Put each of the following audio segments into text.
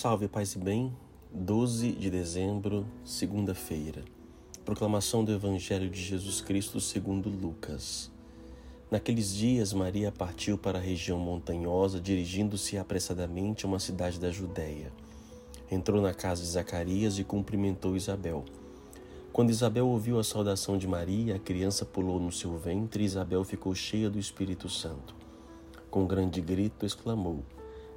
Salve, paz e bem. 12 de dezembro, segunda-feira. Proclamação do Evangelho de Jesus Cristo segundo Lucas. Naqueles dias, Maria partiu para a região montanhosa, dirigindo-se apressadamente a uma cidade da Judéia. Entrou na casa de Zacarias e cumprimentou Isabel. Quando Isabel ouviu a saudação de Maria, a criança pulou no seu ventre e Isabel ficou cheia do Espírito Santo. Com grande grito exclamou: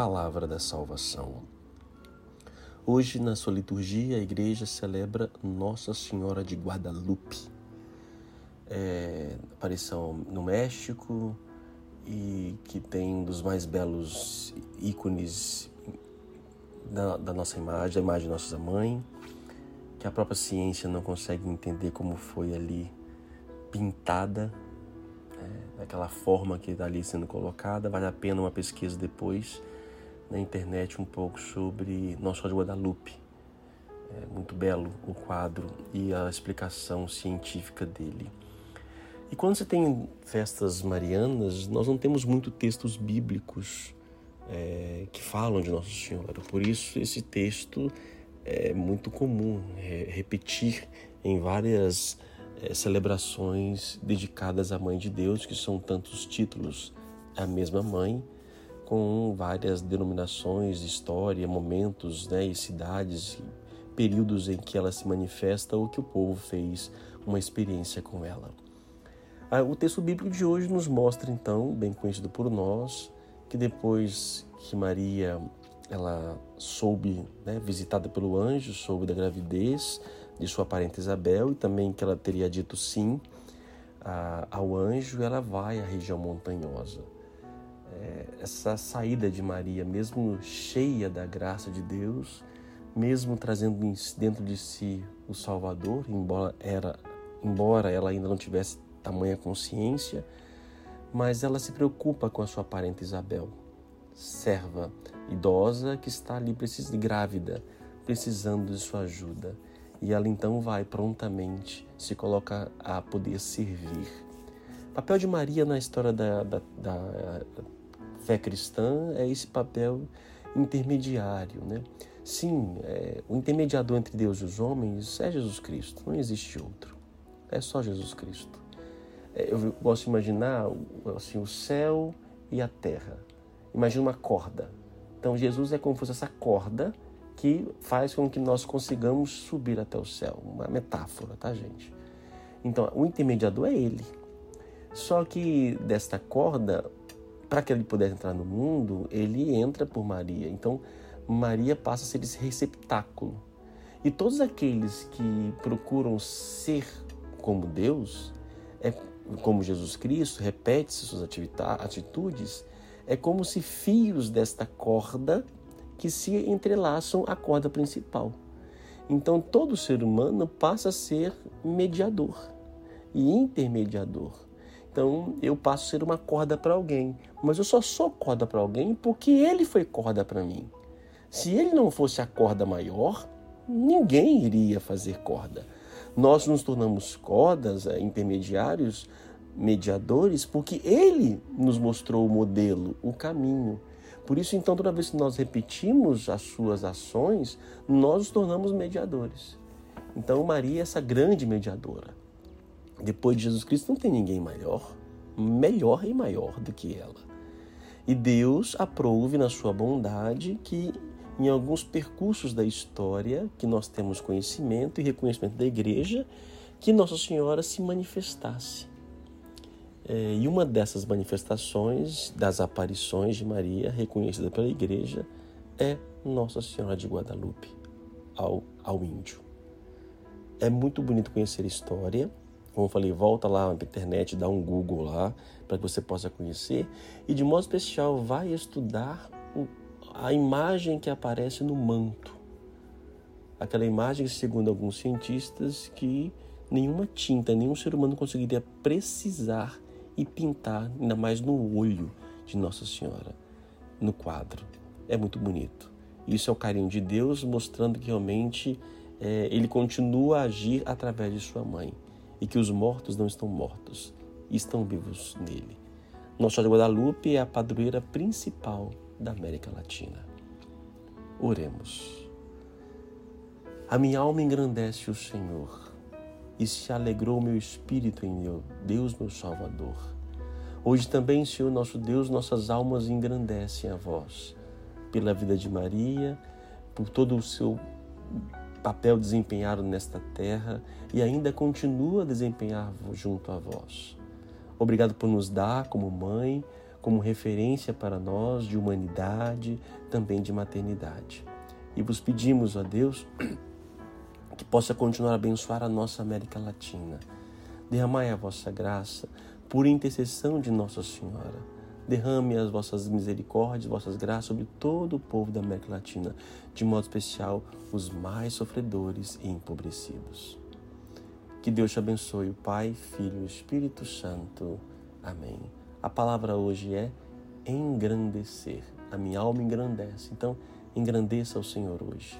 palavra da salvação. Hoje, na sua liturgia, a igreja celebra Nossa Senhora de Guadalupe. É, aparição no México e que tem um dos mais belos ícones da, da nossa imagem, a imagem de Nossa Mãe, que a própria ciência não consegue entender como foi ali pintada, é, daquela forma que está ali sendo colocada. Vale a pena uma pesquisa depois na internet um pouco sobre Nossa Senhora de Guadalupe. É muito belo o quadro e a explicação científica dele. E quando você tem festas marianas, nós não temos muito textos bíblicos é, que falam de Nossa Senhora. Por isso, esse texto é muito comum é, repetir em várias é, celebrações dedicadas à Mãe de Deus, que são tantos títulos. A mesma mãe, com várias denominações, história, momentos né, e cidades, períodos em que ela se manifesta ou que o povo fez uma experiência com ela. Ah, o texto bíblico de hoje nos mostra, então, bem conhecido por nós, que depois que Maria ela soube, né, visitada pelo anjo, soube da gravidez de sua parente Isabel e também que ela teria dito sim a, ao anjo, ela vai à região montanhosa essa saída de Maria, mesmo cheia da graça de Deus, mesmo trazendo dentro de si o Salvador, embora, era, embora ela ainda não tivesse tamanha consciência, mas ela se preocupa com a sua parente Isabel, serva idosa que está ali precisa, grávida, precisando de sua ajuda. E ela então vai prontamente, se coloca a poder servir. O papel de Maria na história da, da, da fé cristã é esse papel intermediário, né? Sim, é, o intermediador entre Deus e os homens é Jesus Cristo, não existe outro. É só Jesus Cristo. É, eu de imaginar assim, o céu e a terra. Imagina uma corda. Então Jesus é como se fosse essa corda que faz com que nós consigamos subir até o céu. Uma metáfora, tá, gente? Então, o intermediador é ele. Só que desta corda, para que ele pudesse entrar no mundo, ele entra por Maria. Então, Maria passa a ser esse receptáculo. E todos aqueles que procuram ser como Deus, é como Jesus Cristo, repete suas atitudes, é como se fios desta corda que se entrelaçam à corda principal. Então, todo ser humano passa a ser mediador e intermediador. Então eu passo a ser uma corda para alguém, mas eu só sou corda para alguém porque ele foi corda para mim. Se ele não fosse a corda maior, ninguém iria fazer corda. Nós nos tornamos cordas, eh, intermediários, mediadores, porque ele nos mostrou o modelo, o caminho. Por isso, então, toda vez que nós repetimos as suas ações, nós nos tornamos mediadores. Então, Maria é essa grande mediadora. Depois de Jesus Cristo não tem ninguém maior, melhor e maior do que ela. E Deus aprove na sua bondade que em alguns percursos da história que nós temos conhecimento e reconhecimento da igreja, que Nossa Senhora se manifestasse. É, e uma dessas manifestações, das aparições de Maria, reconhecida pela igreja, é Nossa Senhora de Guadalupe ao, ao índio. É muito bonito conhecer a história como eu falei, volta lá na internet, dá um Google lá para que você possa conhecer e de modo especial vai estudar a imagem que aparece no manto. Aquela imagem, segundo alguns cientistas, que nenhuma tinta, nenhum ser humano conseguiria precisar e pintar, ainda mais no olho de Nossa Senhora, no quadro. É muito bonito. Isso é o carinho de Deus mostrando que realmente é, Ele continua a agir através de Sua mãe e que os mortos não estão mortos, estão vivos nele. Nossa Senhora de Guadalupe é a padroeira principal da América Latina. Oremos. A minha alma engrandece o Senhor e se alegrou meu espírito em meu Deus, meu Salvador. Hoje também, Senhor nosso Deus, nossas almas engrandecem a vós, pela vida de Maria, por todo o seu papel desempenhado nesta terra e ainda continua a desempenhar junto a vós. Obrigado por nos dar como mãe, como referência para nós de humanidade, também de maternidade. E vos pedimos, ó Deus, que possa continuar a abençoar a nossa América Latina. Derramai a vossa graça por intercessão de Nossa Senhora. Derrame as vossas misericórdias, vossas graças sobre todo o povo da América Latina, de modo especial os mais sofredores e empobrecidos. Que Deus te abençoe, Pai, Filho e Espírito Santo. Amém. A palavra hoje é engrandecer. A minha alma engrandece. Então, engrandeça o Senhor hoje.